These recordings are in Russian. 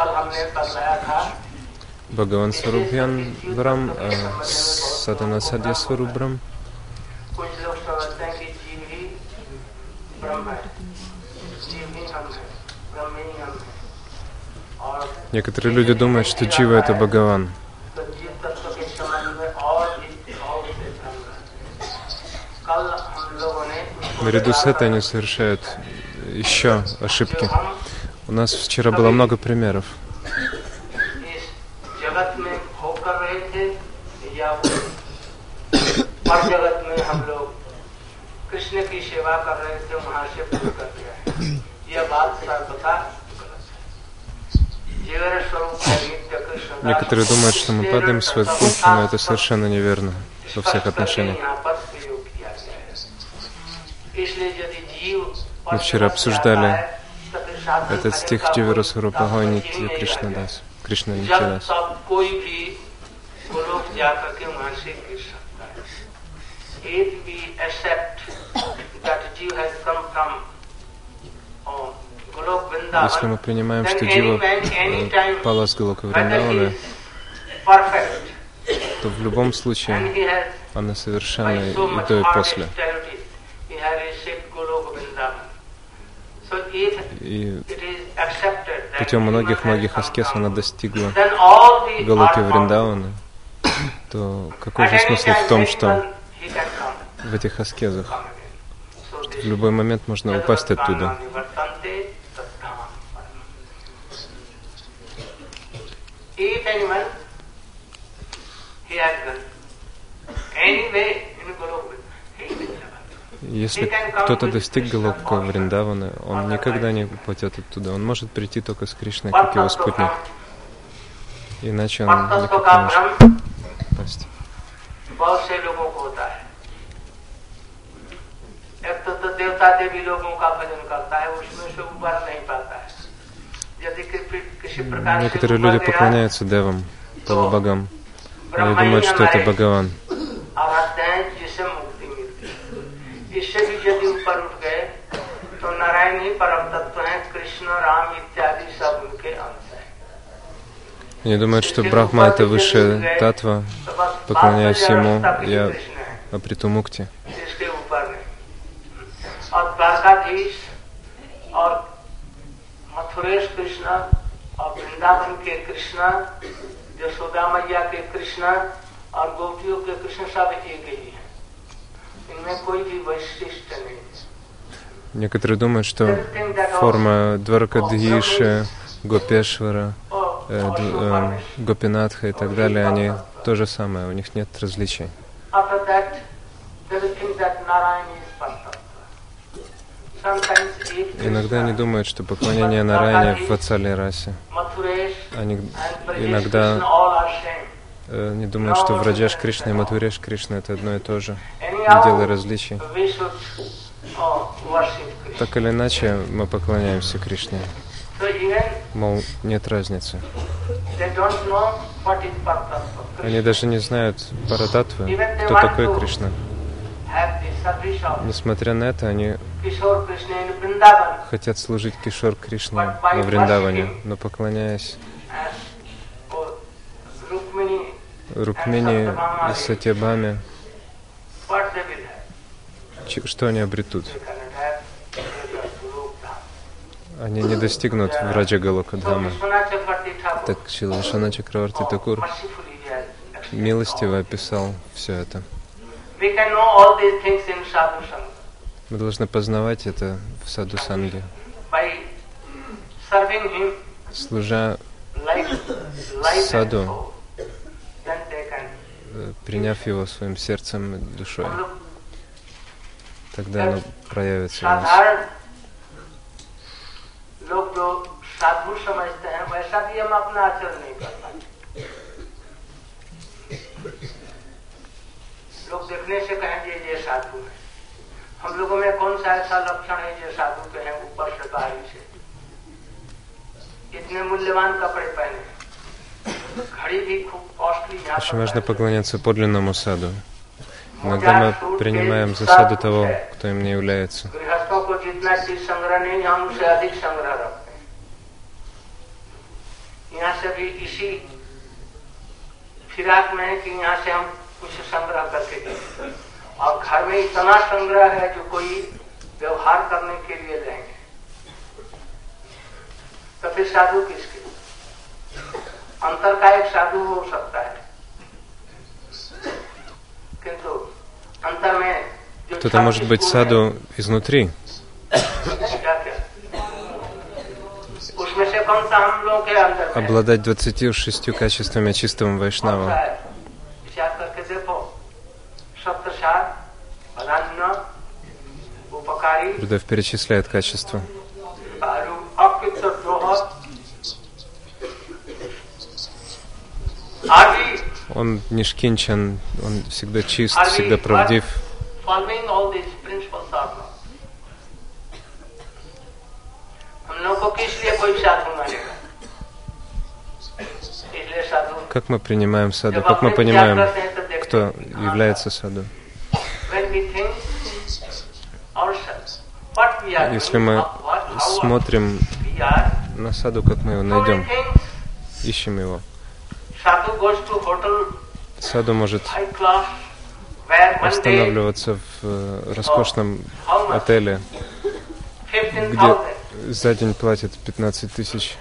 विरोधी वैष्णवों के विषय में ये भ्रम और परतत्व के संबंध में हम कल हमने बतलाया था Бхагаван Сварубьян Брам, а Садана Садья Сварубрам. कुछ लोग समझते हैं कि जीव ही ब्रह्म है जीव ही हम है ब्रह्म ही हम है और Некоторые люди думают, что Джива это Бхагаван. तो जीव तत्व के संबंध में और भी बहुत से भ्रम रहते हैं कल हम लोगों ने उसको Наряду с देखा этой они совершают еще ошибки. У нас вчера а было много примеров. Некоторые думают, что мы падаем в свою кухню, но это совершенно неверно во всех отношениях. Мы вчера обсуждали этот стих Тивиру Сурупа гонит Кришнадас, Кришнанитидас. Кришна we accept если мы принимаем, что Дива пала с Голока Вриндавана, то в любом случае она совершенна и до и после. И путем многих-многих аскез она достигла Галоки Вриндавана, то какой же смысл в том, что в этих аскезах в любой момент можно упасть оттуда? Anyway in never. Если кто-то достиг Голубка Вриндавана, он никогда не упадет оттуда. Он может прийти только с Кришной, как его спутник. Иначе он не может попасть. Некоторые люди поклоняются девам, полубогам. Они думают, что это Бхагаван. इससे भी यदि ऊपर उठ गए तो नारायण ही परम तत्व है कृष्ण राम इत्यादि सब उनके अंश है Они думают, что Брахма это высшая татва, तो बस поклоняюсь वास्तव ему, अवस्था भी я कृष्ण है обрету мукти. इसके ऊपर नहीं और द्वारकाधीश और मथुरेश कृष्ण और वृंदावन के कृष्ण यशोदा मैया के कृष्ण और गोपियों के कृष्ण सब एक ही Некоторые думают, что форма Дваркадхиши, Гопешвара, э, э, Гопинатха и так далее, они то же самое, у них нет различий. Иногда они думают, что поклонение Нараяне в Вацале расе. Они иногда не думают, что Враджаш Кришна и Мадхуреш Кришна это одно и то же, не делая различий. Так или иначе, мы поклоняемся Кришне. Мол, нет разницы. Они даже не знают Парататвы, кто такой Кришна. Несмотря на это, они хотят служить Кишор Кришне во Вриндаване, но поклоняясь Рукмини и ч- что они обретут? Они не достигнут Враджа Chakravarti Thakur, Так Шилашана Чакраварти oh, Такур милостиво описал все это. Мы должны познавать это в Саду Санге. Служа, like приняв его своим сердцем и душой, हम लोग тогда оно проявится у нас. साधारण लोग जो साधु समझते हैं वैसा भी हम हम अपना आचरण नहीं कर पाते लोग देखने से कहेंगे ये साधु है हम लोगों में कौन सा ऐसा लक्षण है जो साधु के हैं ऊपर से बाहरी से इतने मूल्यवान कपड़े पहने Очень पर важно है। поклоняться подлинному саду. Иногда мы принимаем за саду того, кто им не является. गृहस्थों को जितना चीज संग्रह नहीं हम उसे अधिक संग्रह रखते हैं यहाँ से भी इसी फिराक में है कि यहाँ से हम कुछ संग्रह करके दें और घर में इतना संग्रह है जो कोई व्यवहार करने के लिए लेंगे तो फिर साधु किसके अंतर का एक साधु हो सकता है किंतु अंतर में जो Кто-то может быть छत्तीस गुण है, саду изнутри. क्या क्या उसमें से कौन सा हम लोग के अंदर में है? Обладать 26 качествами чистого कौन सा вайшнава. है विचार करके देखो सप्तसार अनन्न उपकारी Гурдев перечисляет качества. он нишкинчен, он всегда чист, всегда правдив. Как мы принимаем саду? Как мы понимаем, кто является саду? Если мы смотрим на саду, как мы его найдем, ищем его. Саду может останавливаться в э, роскошном отеле, где за день платят 15 тысяч.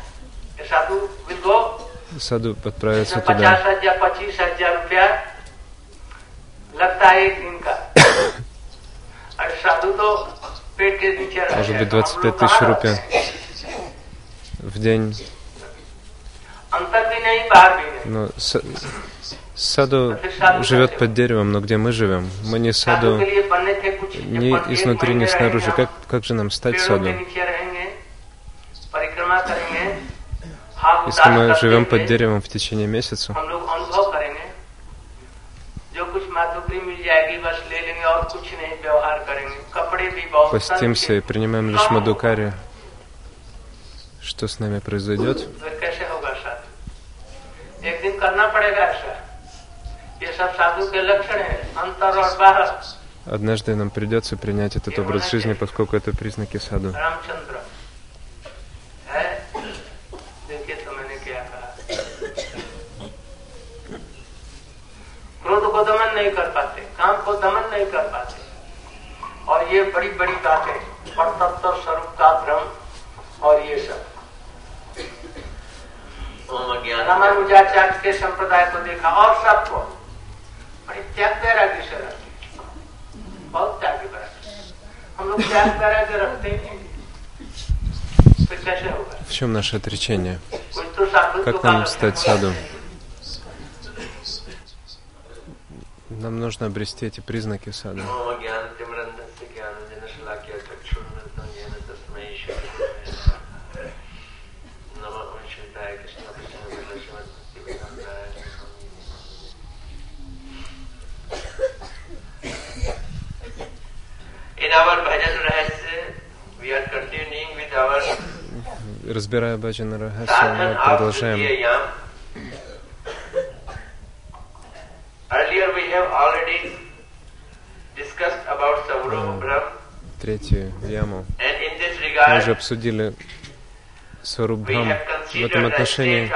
Саду отправится туда. Может быть, 25 тысяч рупий в день. Но ну, саду живет под деревом, но где мы живем? Мы не саду ни изнутри, ни снаружи. Как, как же нам стать саду? Если мы живем под деревом в течение месяца, постимся и принимаем лишь мадукари, что с нами произойдет? फिर कैसे होगा साधु एक दिन करना पड़ेगा ऐसा ये सब साधु के लक्षण है अंतर और बाहर Однажды нам придется принять этот образ жизни, поскольку это признаки саду. रामचंद्र है देखिए तो मैंने क्या कहा क्रोध को दमन नहीं कर पाते काम को दमन नहीं कर पाते और ये बड़ी बड़ी बातें परतत्व स्वरूप का भ्रम और ये सब रामानुजाचार्य के संप्रदाय को देखा और सबको बड़ी त्याग वैराग्य से रखते बहुत त्याग वैराग्य हम लोग त्याग वैराग्य रखते ही नहीं फिर कैसे होगा В чем наше отречение? कुछ तो साधु Как нам стать саду? Нам нужно обрести эти признаки саду. Already discussed about Saurabha Brahm третью яму. Мы уже обсудили Сварубхам. В этом отношении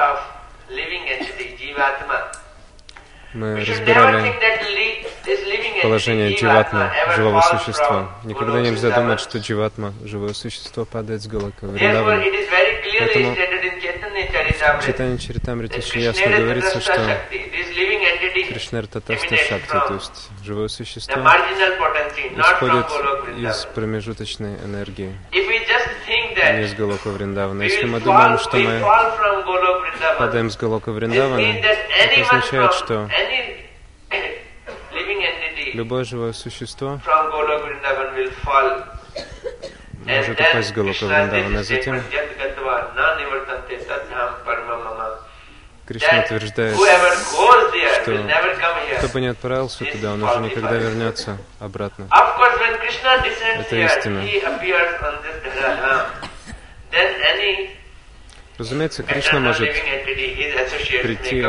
мы разбирали положение дживатма, живого существа. Никогда нельзя думать, что дживатма, живое существо, падает с Галака Вриндавана. Поэтому В читании Чаритамрити that очень ясно говорится, что Кришнер Татаста Шакти, то есть живое существо, исходит из промежуточной энергии, а не из Галока Вриндавана. Если мы думаем, что мы падаем с Галока this Вриндавана, это означает, что любое живое существо может упасть с Krishna Вриндавана, а затем Кришна утверждает, что кто бы не отправился туда, он уже никогда вернется обратно. Это истина. Разумеется, Кришна может прийти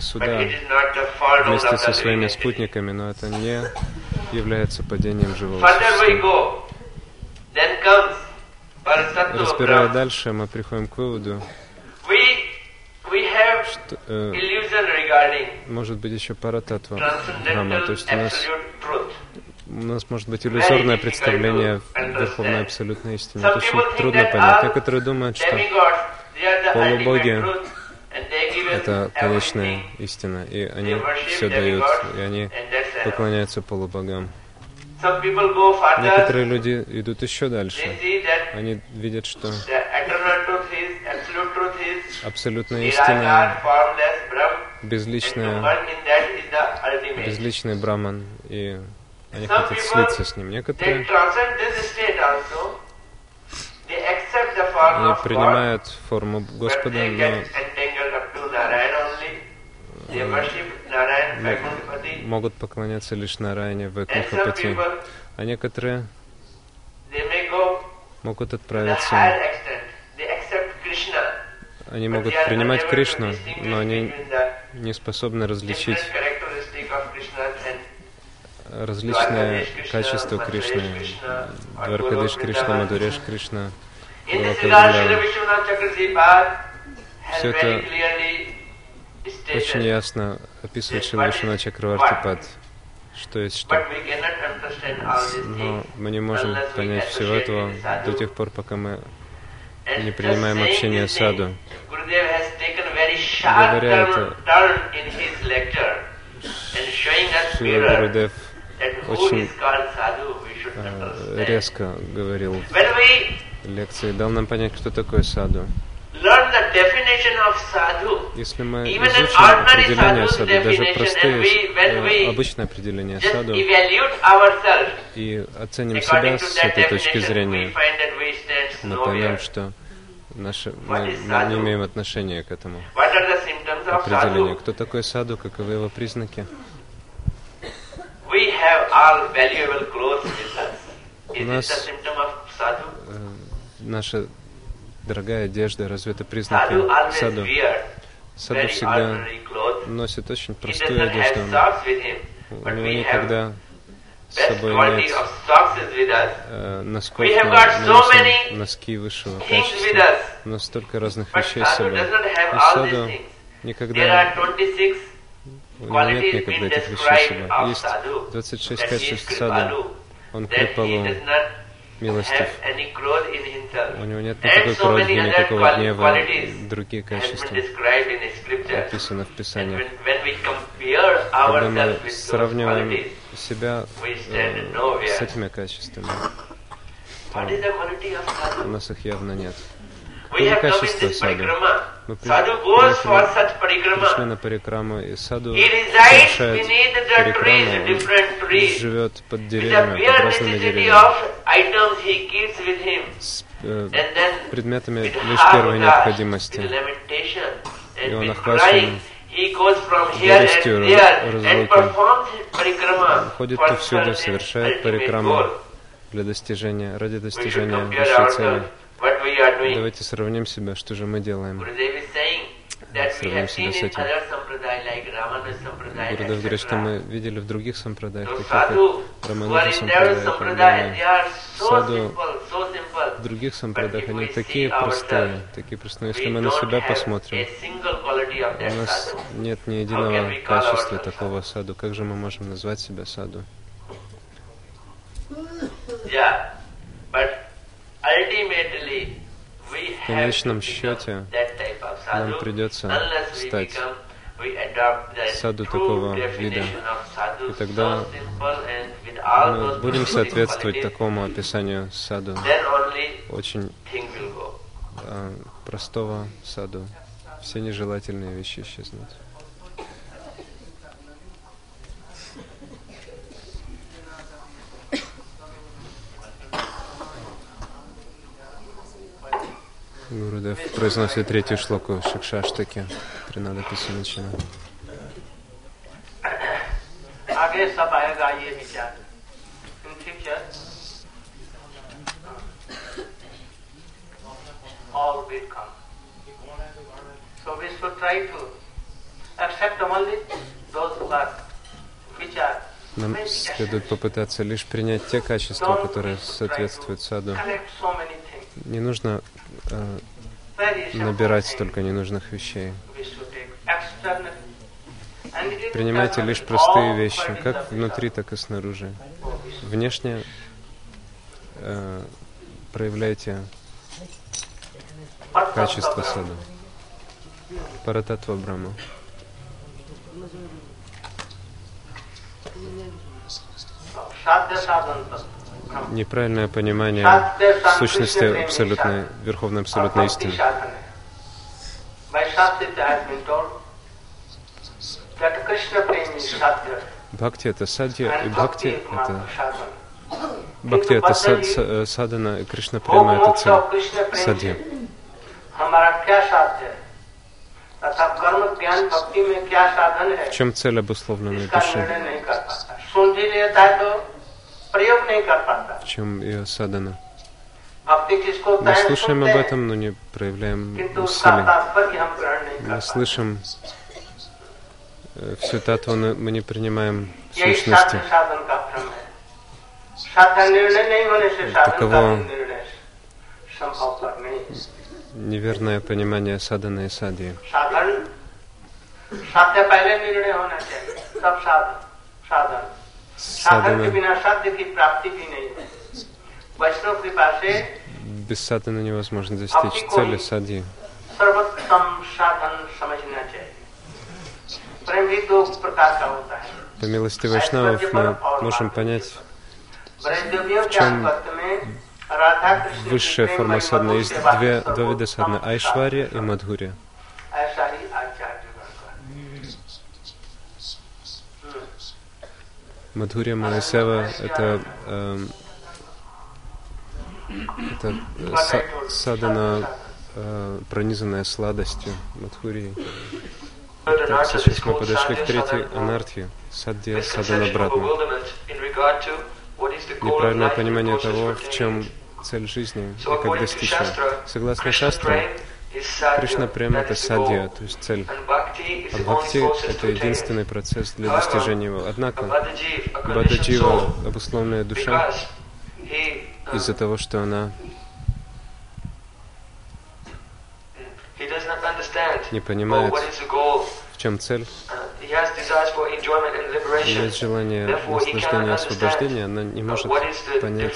сюда вместе со своими спутниками, но это не является падением живого существа. Разбирая дальше, мы приходим к выводу, We, we have что э, может быть еще парататва Брахма, то есть у нас, у нас может быть иллюзорное представление верховной абсолютной истине. Это очень трудно понять. Некоторые думают, что полубоги это конечная истина, и они все дают, и они поклоняются полубогам. Некоторые люди идут еще дальше. Они видят, что абсолютная истина, безличная, безличный браман, и они хотят слиться с ним. Некоторые они принимают форму Господа, но могут поклоняться лишь Нараяне в people, А некоторые могут отправиться, они могут принимать Кришну, но они не способны различить различные качества Кришны. Дваркадиш Кришна, Мадуреш Кришна, very это Очень ясно описывает Шилвишна Чакравартипад, что есть что. Но мы не можем понять всего этого до тех пор, пока мы не принимаем общение саду. Говоря это, mirror Гурудев очень, э, резко говорил лекции, дал нам понять, кто такой саду. Если мы изучим определение саду, даже простые, э, обычное определение саду, и оценим себя с этой точки зрения, мы поймем, что наши, мы, мы не имеем отношения к этому определению. Кто такой саду, каковы его признаки? У нас-? Э, Наша дорогая одежда, разве это признаки саду? Саду всегда носит очень простую одежду. У него никогда с собой нет э, носков, но носим носки высшего качества. У нас столько разных вещей с собой. И саду никогда are 26 у него нет никогда этих вещей с собой. Есть sadhu. 26 That he is качеств саду. Он крипалу, милостив. У него нет никакой other никакого гнева, другие качества описаны в Писании. Когда мы сравниваем себя э, с этими качествами, of у нас их явно нет. Качество саду? parikrama. Мы при- Sadhu goes for приехали- such Пришли parikrama. на парикраму, и саду совершает парикраму, он живет под деревьями, под разными деревьями, с э, предметами лишь первой необходимости. И он охвачен горестью parikrama Ходит повсюду, совершает парикраму для достижения, ради достижения высшей цели. Давайте сравним себя, что же мы делаем. Сравним себя с этим. Гурудев говорит, что мы видели в других сампрадаях, таких как Рамануджа сампрадая Саду. В других if они такие простые, такие простые. Если We мы на себя посмотрим, у нас нет ни единого качества такого саду. Как же мы можем назвать себя саду? Yeah, В конечном счете нам придется стать саду такого вида. И тогда Мы будем соответствовать такому описанию саду, очень э, простого саду. Все нежелательные вещи исчезнут. Гурудев произносит третью шлоку Шикшаштаки, Тринада Писаначина. So нам следует попытаться лишь принять те качества, которые соответствуют саду. Не нужно э, набирать столько ненужных вещей. Принимайте лишь простые вещи, как внутри, так и снаружи. Внешне э, проявляйте качество саду. Парататва Брахма. Sadhya sadhan tattva неправильное понимание сущности абсолютной, верховной абсолютной истины. Бхакти это садья, и бхакти это бхакти это сад, э, садана, и Кришна према это цель. Садья. В чем цель обусловленной души? प्रयोग नहीं कर पाता В чем ее садана? भक्ति किसको होता Мы है слушаем सुनते об हैं, этом, но не проявляем किंतु उसका усилий. तात्पर्य हम ग्रहण नहीं कर Мы पाते слышим э, всю татву, но мы не принимаем यही сущности. साध्य साधन का भ्रम है साध्य निर्णय नहीं होने से साधन का Таково- भी निर्णय संभव नहीं Неверное понимание садана и садьи. साधन садхана. Без садхана невозможно достичь цели садхи. По милости Вайшнавов мы можем понять, в чем высшая форма садны. Есть две, два вида садны — Айшвария и Мадхурия. Мадхурия Манасева — это, эм, это э, са- садана, э, пронизанная сладостью Мадхурии. Так, сейчас мы подошли к третьей анархии. Садья Садана Братма. Неправильное понимание того, в чем цель жизни и как достичь ее. Согласно шастрам, Кришна Према — это садья, то есть цель. А бхакти — это единственный процесс для достижения его. Однако, Бададжива, обусловленная душа, из-за того, что она не понимает, в чем цель, есть желание наслаждения и освобождения, она не может понять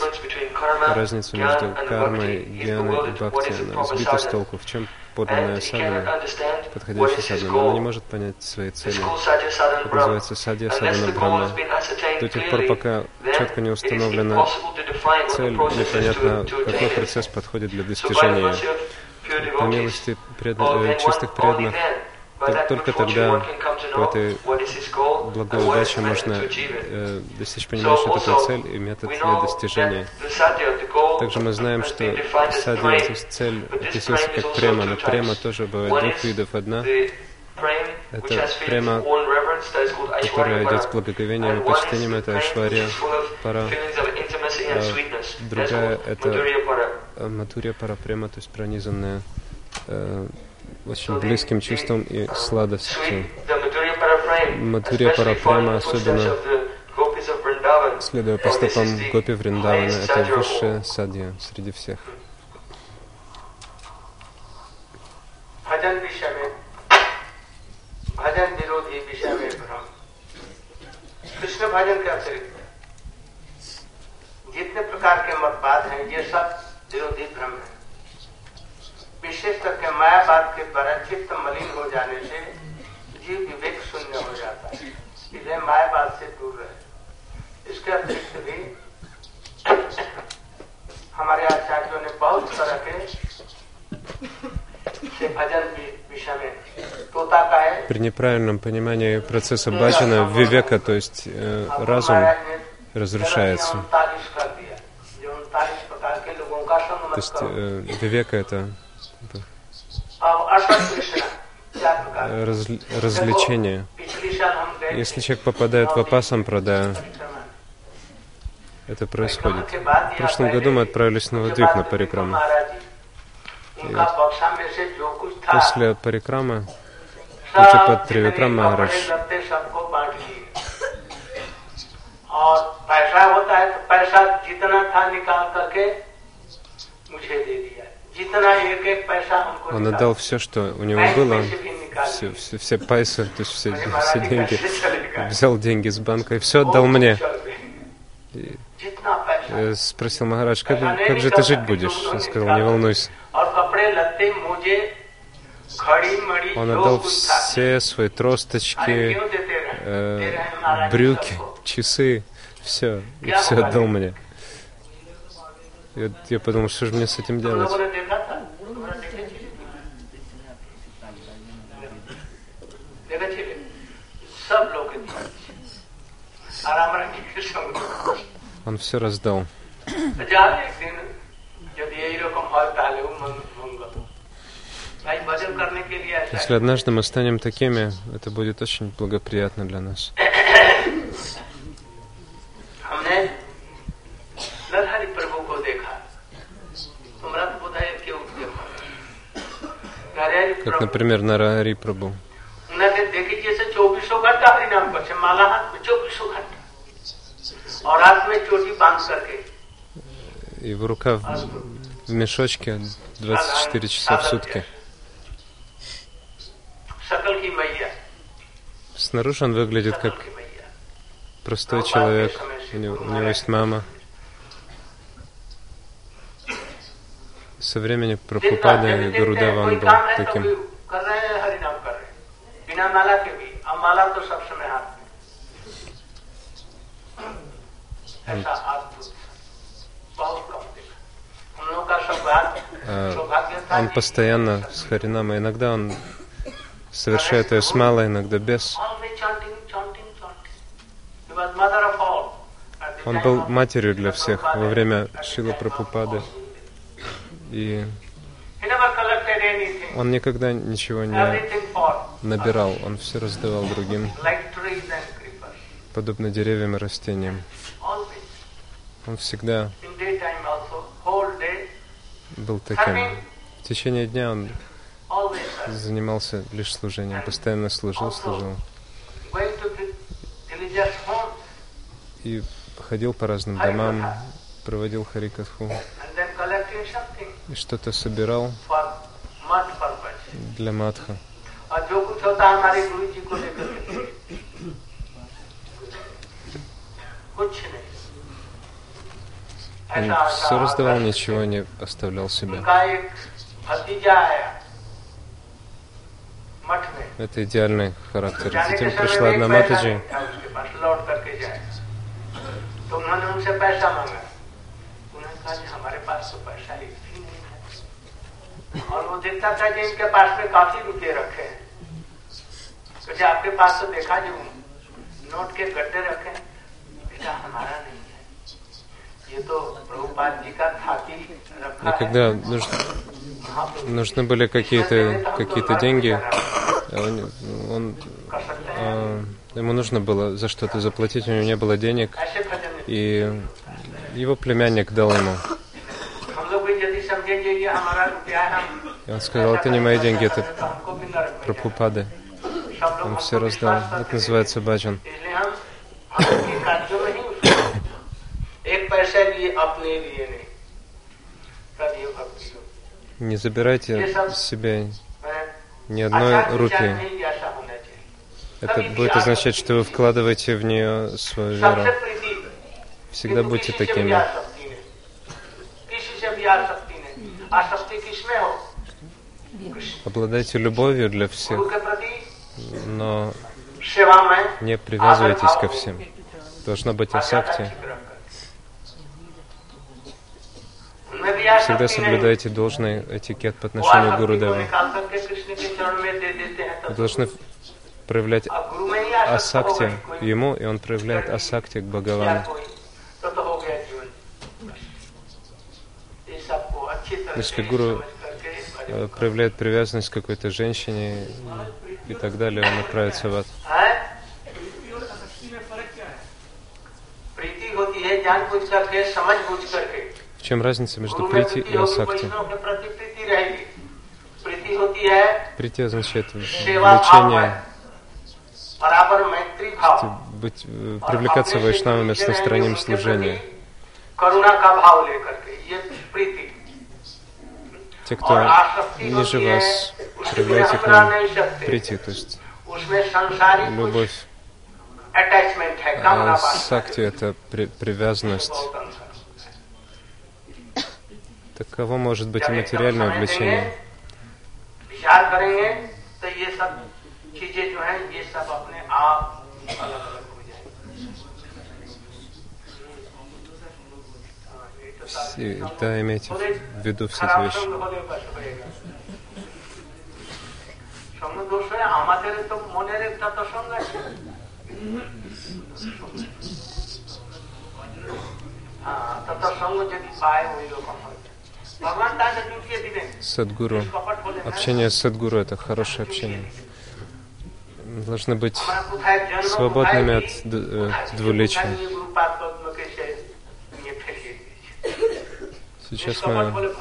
разницу между кармой, гьяной и бхакти. Она сбита с толку, в чем подлинная садхана, подходящая садхана. Она не может понять своей цели. Это называется садья садхана брахма. До тех пор, пока четко не установлена цель, непонятно, какой процесс подходит для достижения ее. По милости чистых преданных, тол- только тогда по этой благой удаче можно э, достичь понимания, что такое цель и метод ее достижения. Также мы знаем, что садья, то есть цель, описывается как према, но према тоже бывает двух видов. Одна, это према, которая идет с благоговением и почтением, это Ашвария Пара. А другая это э, Матурия Парапрема, то есть пронизанная э, очень близким чувством и сладостью. Мадхурия Парапрема особенно Следуя по стопам Гопи Вриндавана, это высшая садья среди всех. भजन विषय में भजन विरोधी विषय में भ्रम कृष्ण भजन के अतिरिक्त जितने प्रकार के मतवाद हैं ये सब विरोधी भ्रम है विशेष करके मायावाद के द्वारा चित्त मलिन हो जाने से जीव विवेक शून्य हो जाता है इसलिए मायावाद से दूर रहे इसके अतिरिक्त भी हमारे आचार्यों ने बहुत तरह के से भजन वि- विषय में तोता का है При неправильном понимании процесса баджана, вивека, то есть э, разум, महाराज ने разрушается. उनतालीस कर दिया जो उनतालीस प्रकार के लोगों का То संगमत есть करो э, вивека — это раз, развлечение. Если человек попадает в опасам продаю, это происходит. В прошлом году мы отправились на Вадвип на парикраму. после парикрамы Путипад Тривикрам Махарадж और पैसा होता है तो पैसा जितना था निकाल करके मुझे दे दिया он отдал все, что у него было, все, все, все пайсы, то есть все, все деньги. Взял деньги с банка и все отдал мне. И спросил Махарадж, как, как же ты жить будешь? Он сказал, не волнуйся. Он отдал все свои тросточки, э, брюки, часы, все, и все отдал мне. И я подумал, что же мне с этим делать? Он все раздал. Если однажды мы станем такими, это будет очень благоприятно для нас. Как, например, Нарари Прабhu. Его рука в мешочке 24 часа в сутки. Снаружи он выглядит как простой человек. У него, у него есть мама. Со времени Прабхупады и Гурудева он был таким. Он постоянно с Харинама. Иногда он совершает ее с малой, иногда без. Он был матерью для всех во время Шила Прабхупады. И он никогда ничего не набирал, он все раздавал другим, подобно деревьям и растениям. Он всегда был таким. В течение дня он занимался лишь служением, постоянно служил, служил. И ходил по разным домам, проводил харикатху и что-то собирал для матха. Он все раздавал, ничего не оставлял себе. Это идеальный характер. Затем пришла одна Матаджи. और वो देखता था कि इनके पास में काफी रुपये रखे हैं तो आपके पास तो देखा जो नोट के गड्ढे रखे हैं и когда нужно, нужны были какие-то какие-то деньги, он, он а, ему нужно было за что-то заплатить, у него не было денег, и его племянник дал ему. И он сказал, это не мои деньги, это Прабхупады. Он все раздал. Это называется баджан. Не забирайте себе ни одной руки. Это будет означать, что вы вкладываете в нее свою веру. Всегда будьте такими. Обладайте любовью для всех, но не привязывайтесь ко всем. Должна быть асакти. Всегда соблюдайте должный этикет по отношению к Гурудеву. Вы должны проявлять асакти ему, и он проявляет асакти к Бхагавану. Если гуру э, проявляет привязанность к какой-то женщине и так далее, он отправится в ад. В чем разница между прити и асакти? Прити означает влечение, быть, э, привлекаться вайшнавами с настроением служения. Те, кто ниже вас, проявляйте к ним прийти, то есть любовь. А сакти — это при, привязанность. Таково может быть и материальное влечение. Все, да, имейте в виду все эти вещи. Садгуру. Общение с Садгуру — это хорошее общение. Должны быть свободными от э, двуличия. Сейчас мы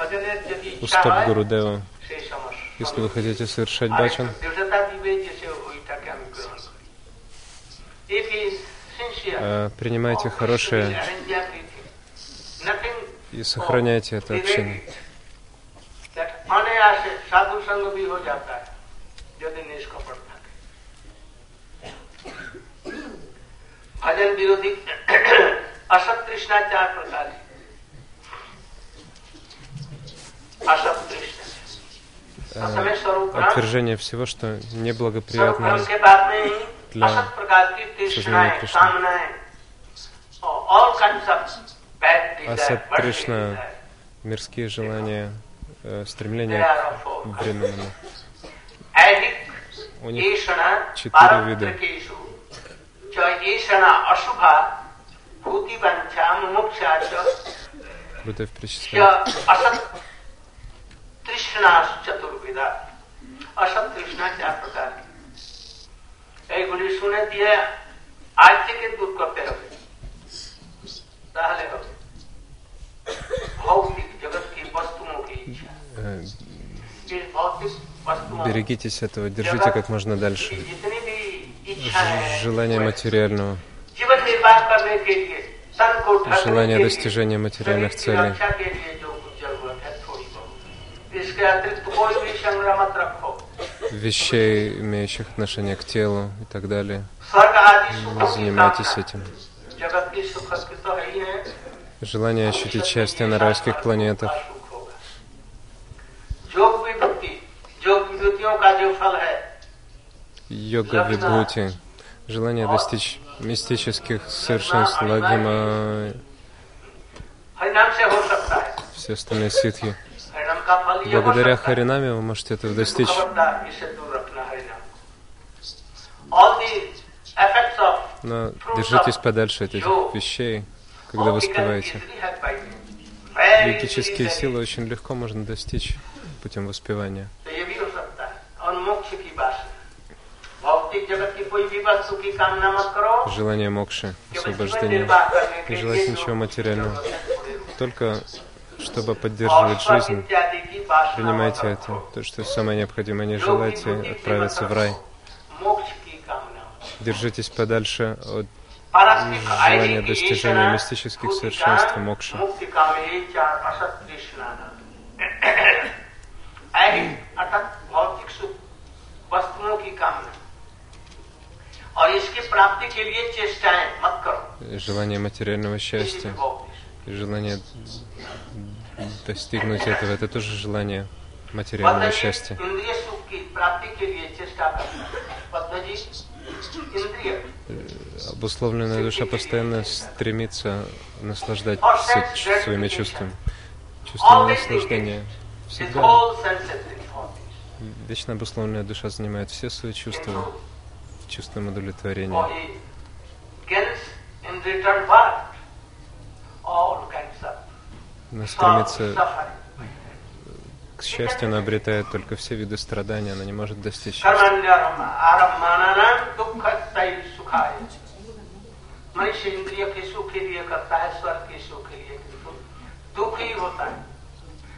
у стоп Гурудева. Если вы хотите совершать бачан, э, принимайте хорошее и сохраняйте это общение. भजन विरोधी असत तृष्णा चार प्रकार отвержение всего, что неблагоприятно для сознания Кришны. Асад Кришна, мирские желания, э, стремления к временному. У них четыре вида. Будда перечисляет. তৃষ্ণা চতুর্বিধা অসৎ তৃষ্ণা চার প্রকার এইগুলি শুনে দিয়ে আজ থেকে দূর করতে হবে Берегитесь этого, держите как можно дальше. Желание материального, желание достижения материальных целей, вещей, имеющих отношение к телу и так далее. Не занимайтесь этим. Желание ощутить счастье на райских планетах. Йога вибхути. Желание достичь мистических совершенств лагима. Все остальные ситхи. Благодаря Харинаме вы можете этого достичь. Но держитесь подальше от этих вещей, когда вы воспеваете. Йогические силы очень легко можно достичь путем воспевания. Желание мокши, освобождения. Не желать ничего материального. Только чтобы поддерживать жизнь, принимайте это. То, что самое необходимое, не желайте отправиться в рай. Держитесь подальше от желания достижения мистических совершенств мокши. Желание материального счастья, желание достигнуть этого, это тоже желание материального счастья. Обусловленная душа постоянно стремится наслаждать своими чувствами. Чувство наслаждения всегда вечно обусловленная душа занимает все свои чувства чувством удовлетворения она стремится к счастью, она обретает только все виды страдания, она не может достичь счастья. मनुष्य इंद्रिय के सुख के लिए करता है स्वर्ग के सुख के लिए किंतु दुख ही होता है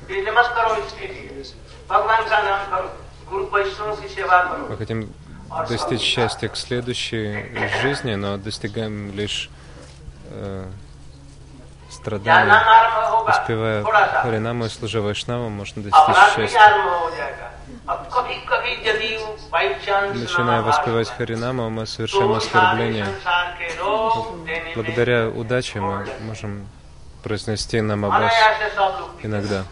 इसलिए मत करो इसके लिए भगवान का नाम करो गुरु वैष्णव की सेवा करो Мы хотим достичь счастья к следующей жизни, но достигаем лишь э, страдания. Успевая Харинаму и служа Вайшнавам, можно достичь счастья. Начиная воспевать Харинаму, мы совершаем оскорбление. Благодаря удаче мы можем произнести намабас иногда.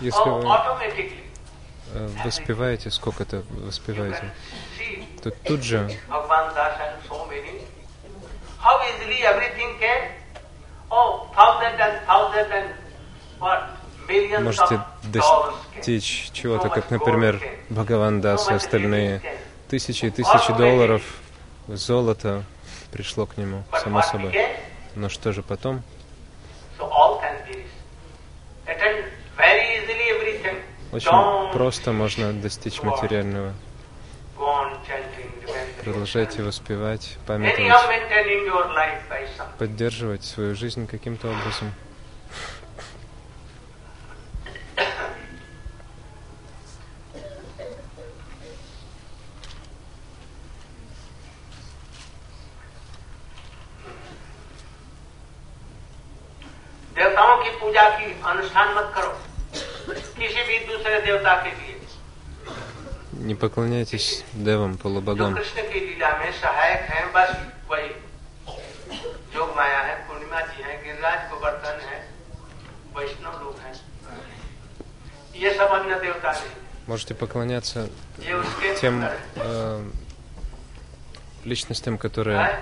Если вы воспеваете, сколько это воспеваете, то тут же. Можете достичь чего-то, как, например, Бхагавандас и остальные. Тысячи и тысячи долларов золота пришло к нему, само собой. Но что же потом? Очень просто можно достичь материального. Продолжайте воспевать, памятовать, поддерживать свою жизнь каким-то образом. देवताओं की पूजा की अनुष्ठान मत करो не поклоняйтесь девам, полубогам. Можете поклоняться тем э, личностям, которые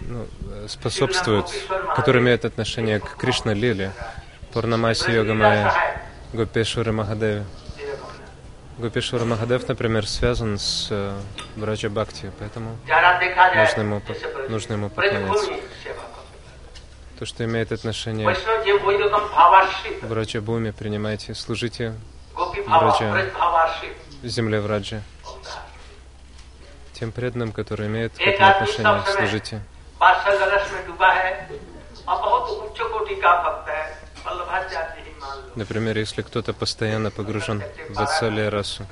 ну, способствуют, которые имеют отношение к Кришна Лиле, Пурнамаси Йога Майя. Гопешвара Махадеви. Гопешвара Махадев, например, связан с э, Браджа Бхакти, поэтому нужно ему, нужно ему поклоняться. То, что имеет отношение к Браджа Буми, принимайте, служите Браджа, земле Враджа. Тем преданным, которые имеют к этому отношение, служите. Например, если кто-то постоянно погружен в Ацалия расу,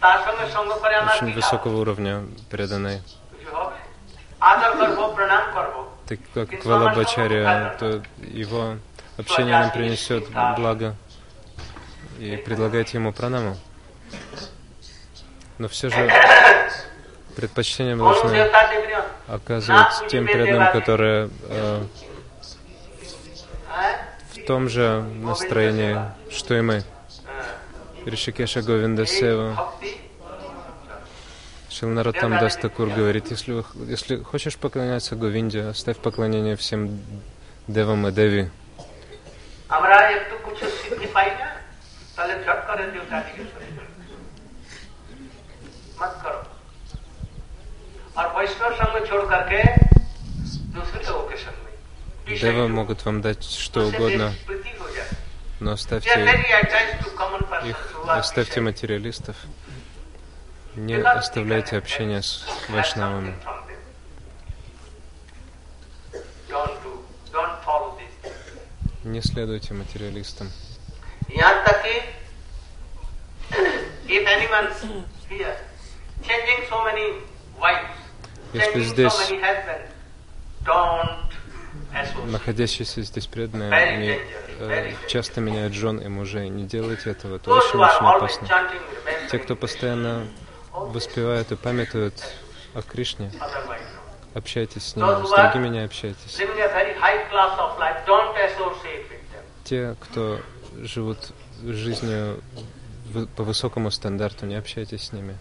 очень высокого уровня преданный, так как Валабачария, то его общение нам принесет благо и предлагайте ему пранаму. Но все же предпочтение должны оказывать тем преданным, которые э, том же настроении, что и мы. Ришикеша Говинда Сева. Шилнаратам Дастакур говорит, если, если хочешь поклоняться Говинде, оставь поклонение всем Девам и Деви. Девы могут вам дать что угодно, но оставьте их, оставьте материалистов. Не оставляйте общение с вайшнавами. Не следуйте материалистам. Если здесь находящиеся здесь преданные, они э, часто меняют жен и мужей. Не делайте этого, это очень-очень опасно. Те, кто постоянно воспевают и памятуют о Кришне, общайтесь с ними, с другими не общайтесь. Те, кто живут жизнью по высокому стандарту, не общайтесь с ними.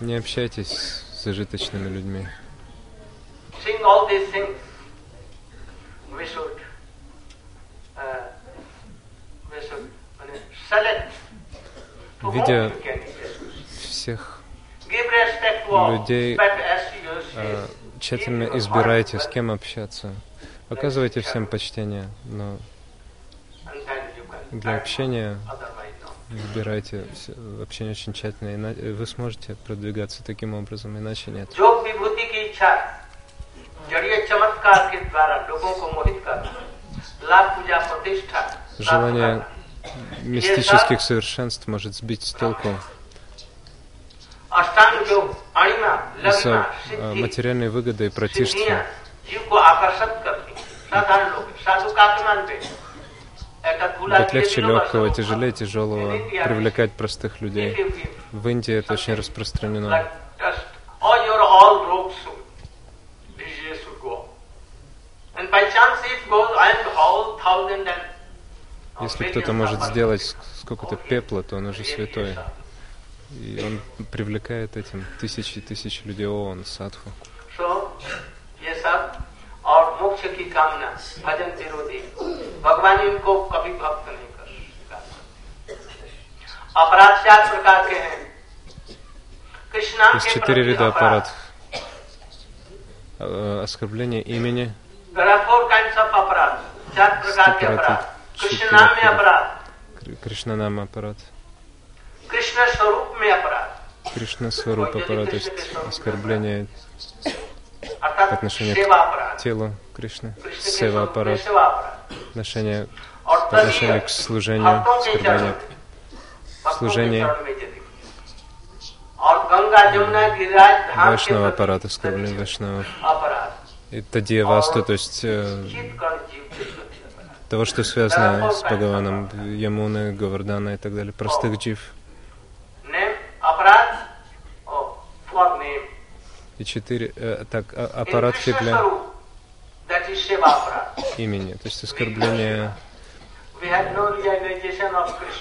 Не общайтесь с зажиточными людьми. видя всех людей, э, тщательно избирайте, с кем общаться. Оказывайте всем почтение, но для общения выбирайте общение очень тщательно, и вы сможете продвигаться таким образом, иначе нет. Желание мистических совершенств может сбить с толку. Из-за материальной выгоды и протишства. Быть легче легкого, тяжелее тяжелого, привлекать простых людей. В Индии это очень распространено. Если кто-то может сделать сколько-то пепла, то он уже святой. И он привлекает этим тысячи и тысячи людей, о, он садху. Есть четыре вида аппаратов. Э, оскорбление имени. Кришнанам аппарат. Кришна Сваруп аппарат, то есть оскорбление по отношению к телу Кришны, Сева аппарат, отношение, по отношению к служению, оскорбление, служение Вайшнава аппарат, оскорбление Вайшнавов. И Тадия Васту, то есть э, того, что связано с Бхагаваном, Ямуны, Гавардана и так далее, простых джив. И четыре, э, так, а, аппаратки для имени, то есть оскорбление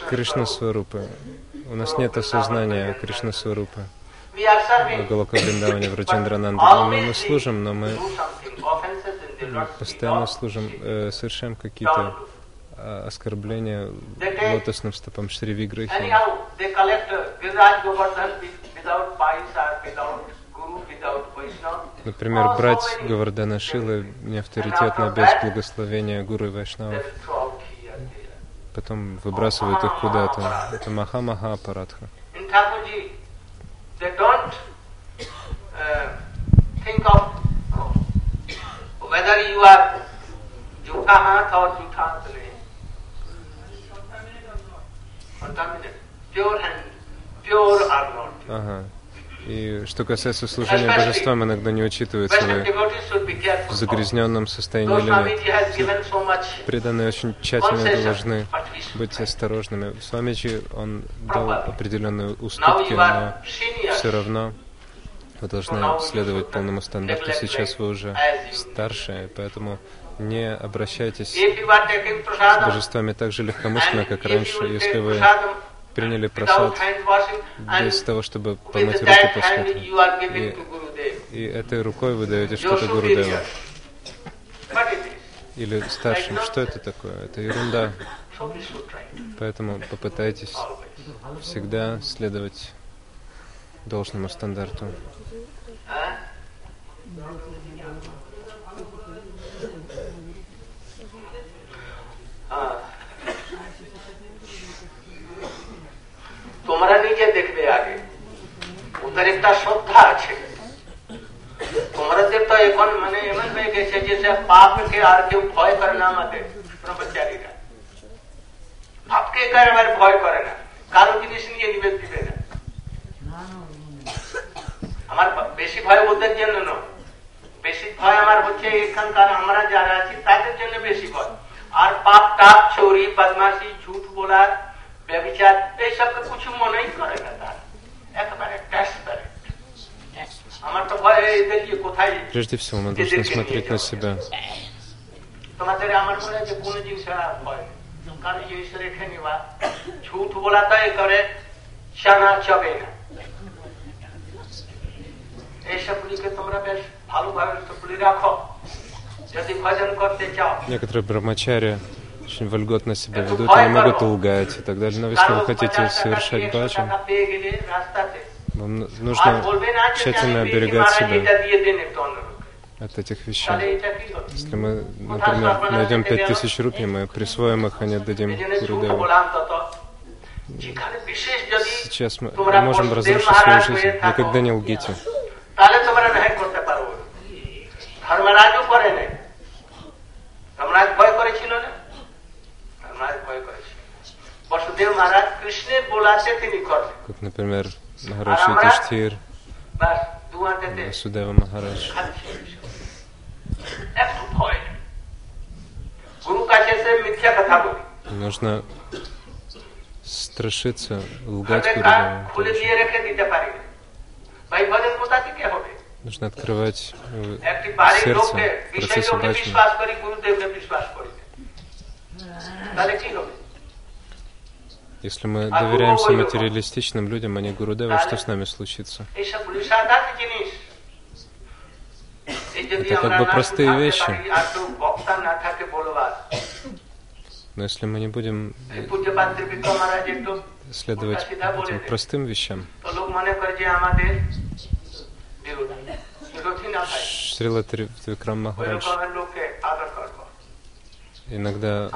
Кришна Сварупы. У нас нет осознания Кришна Сварупы. Галока Вриндаване, в Раджендрананде. Мы, мы служим, но мы постоянно служим, э, совершаем какие-то э, оскорбления лотосным стопам Шри Виграхи. Например, брать Гавардана Шилы неавторитетно без благословения Гуру и Вайшнавов. Потом выбрасывают их куда-то. Это Маха-Маха Апаратха. Ага. И что касается служения божествам, иногда не учитывается, вы в загрязненном состоянии или нет. Преданные очень тщательно должны быть осторожными. Свамичи, он дал определенные уступки, но все равно вы должны следовать полному стандарту. Сейчас вы уже старшие, поэтому не обращайтесь с божествами так же легкомысленно, как раньше. Если вы приняли просад без того, чтобы помыть руки после. И, и этой рукой вы даете что-то Гурудеву. Или старшим. Что это такое? Это ерунда. Поэтому попытайтесь всегда следовать должному стандарту. হয়ে গেছে যে সে পাপকে আর কেউ ভয় করে না আমাদের ব্রহ্মচারীরা পাপকে একেবারে ভয় করে না কারো জিনিস নিয়ে নিবেদ দিবে না আমার বেশি ভয় ওদের জন্য নয় বেশি ভয় আমার হচ্ছে এখানকার আমরা যারা আছি তাদের জন্য বেশি ভয় আর পাপ টাপ চৌরি বদমাসি ঝুট বলার ব্যবচার এইসবকে কিছু মনেই করে না তার একেবারে Прежде всего, мы должны смотреть на себя. Некоторые брамачари очень вольготно себя ведут, они могут лгать и так далее. Но если вы хотите совершать баджан, вам нужно тщательно оберегать себя от этих вещей. Если мы, например, найдем пять тысяч рупий, мы присвоим их, а не отдадим Гурудеву. Сейчас мы можем разрушить свою жизнь. Никогда не лгите. Как, например, Махарадж Юдиштхир, Васудева Махарадж. Нужно страшиться лгать Гурудеву. Нужно открывать сердце в процессе бачни. Если мы доверяемся материалистичным людям, а не Гурудеву, что с нами случится? Это как бы простые вещи. Но если мы не будем следовать этим простым вещам, Шрила Тривикрам Махарадж иногда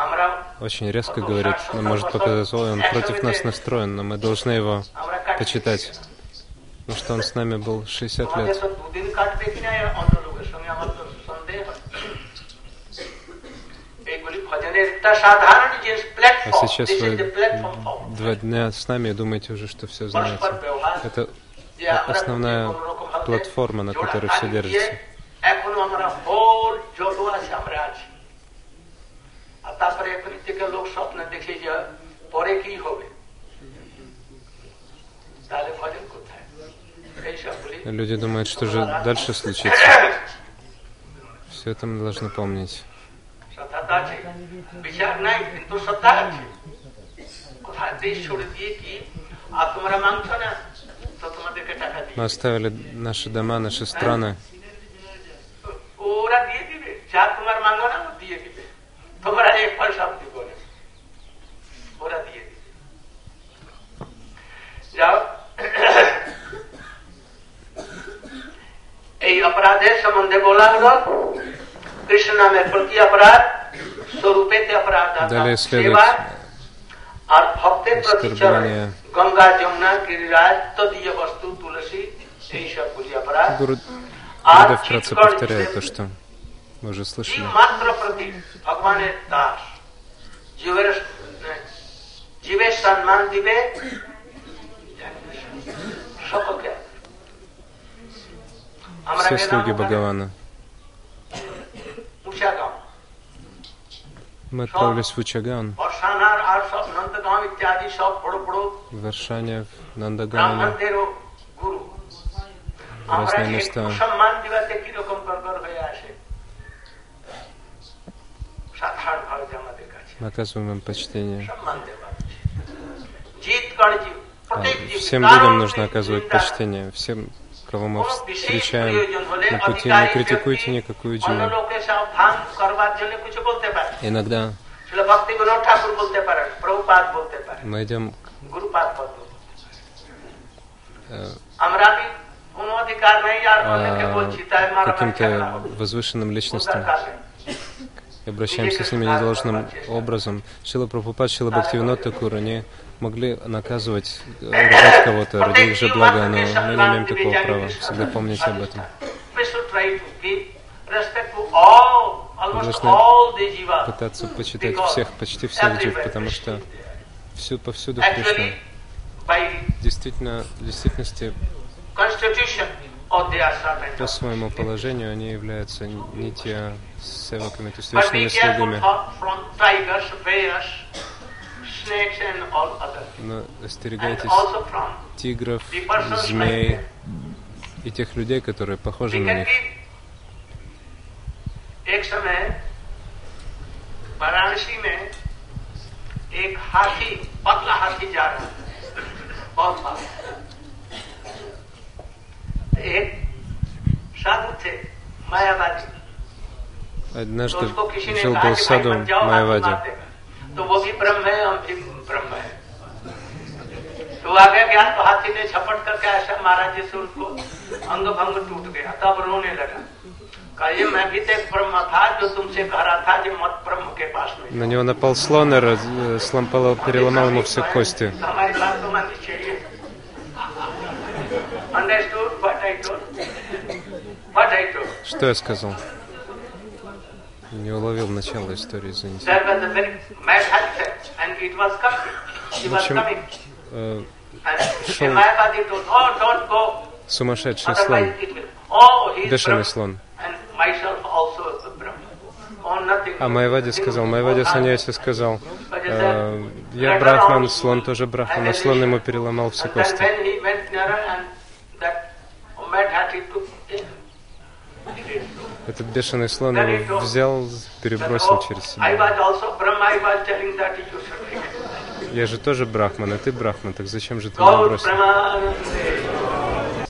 очень резко говорит, но может показаться, он против нас настроен, но мы должны его почитать. Потому что он с нами был 60 лет. А сейчас вы два дня с нами и думаете уже, что все знаете. Это основная платформа, на которой все держится. Люди думают, что же дальше случится. Все это мы должны помнить. Мы оставили наши дома, наши страны. तुम्हारा एक फल शब्द बोले पूरा दिए যাও এই অপরাধের সম্বন্ধে বলা হল কৃষ্ণ নামের প্রতি অপরাধ স্বরূপেতে অপরাধ সেবা আর ভক্তের প্রতি গঙ্গা যমুনা গিরিরাজ তদীয় বস্তু তুলসী এই সবগুলি অপরাধ আর Мы уже слышали. Все слуги Бхагавана. Мы отправились в Учаган, в в Нандагане, в разные места. Мы оказываем им почтение. Всем людям нужно оказывать почтение, всем кого мы встречаем на пути, не критикуйте никакую дживу. Иногда мы идем э, а, каким-то возвышенным личностям и обращаемся с ними недолжным образом. Шила Прабхупад, Шила Бхактивинод Такур, они могли наказывать, ругать кого-то ради их же блага, но мы не имеем такого права. Всегда помните об этом. Мы должны пытаться почитать всех, почти всех джив, потому что всю, повсюду Кришна. Действительно, в действительности по своему положению они являются не те севаками, то есть вечными слугами. Но остерегайтесь тигров, змей и тех людей, которые похожи на них. वाराणसी में एक हाथी पतला हाथी जा रहा है बहुत Однажды жил был в саду Майявади. तो वो भी ब्रह्म है हम भी ब्रह्म है तो आगे गया तो हाथी ने झपट करके ऐसा मारा जिससे उनको अंग भंग टूट गया तब रोने लगा कहा मैं भी तो एक ब्रह्म था जो तुमसे कह रहा था जो मत ब्रह्म के पास में На него напал слон и раз- э, сломал, переломал ему все кости. Что я сказал? Не уловил начало истории, извините. В общем, э, Шел- oh, сумасшедший слон. Oh, бешеный Brahma. слон. Oh. А Майвади сказал, Майвади Саньяси сказал, «Э, я брахман, слон тоже брахман, а слон ему переломал все кости. Этот бешеный слон его взял, перебросил через себя. Я же тоже брахман, а ты брахман, так зачем же ты меня бросил?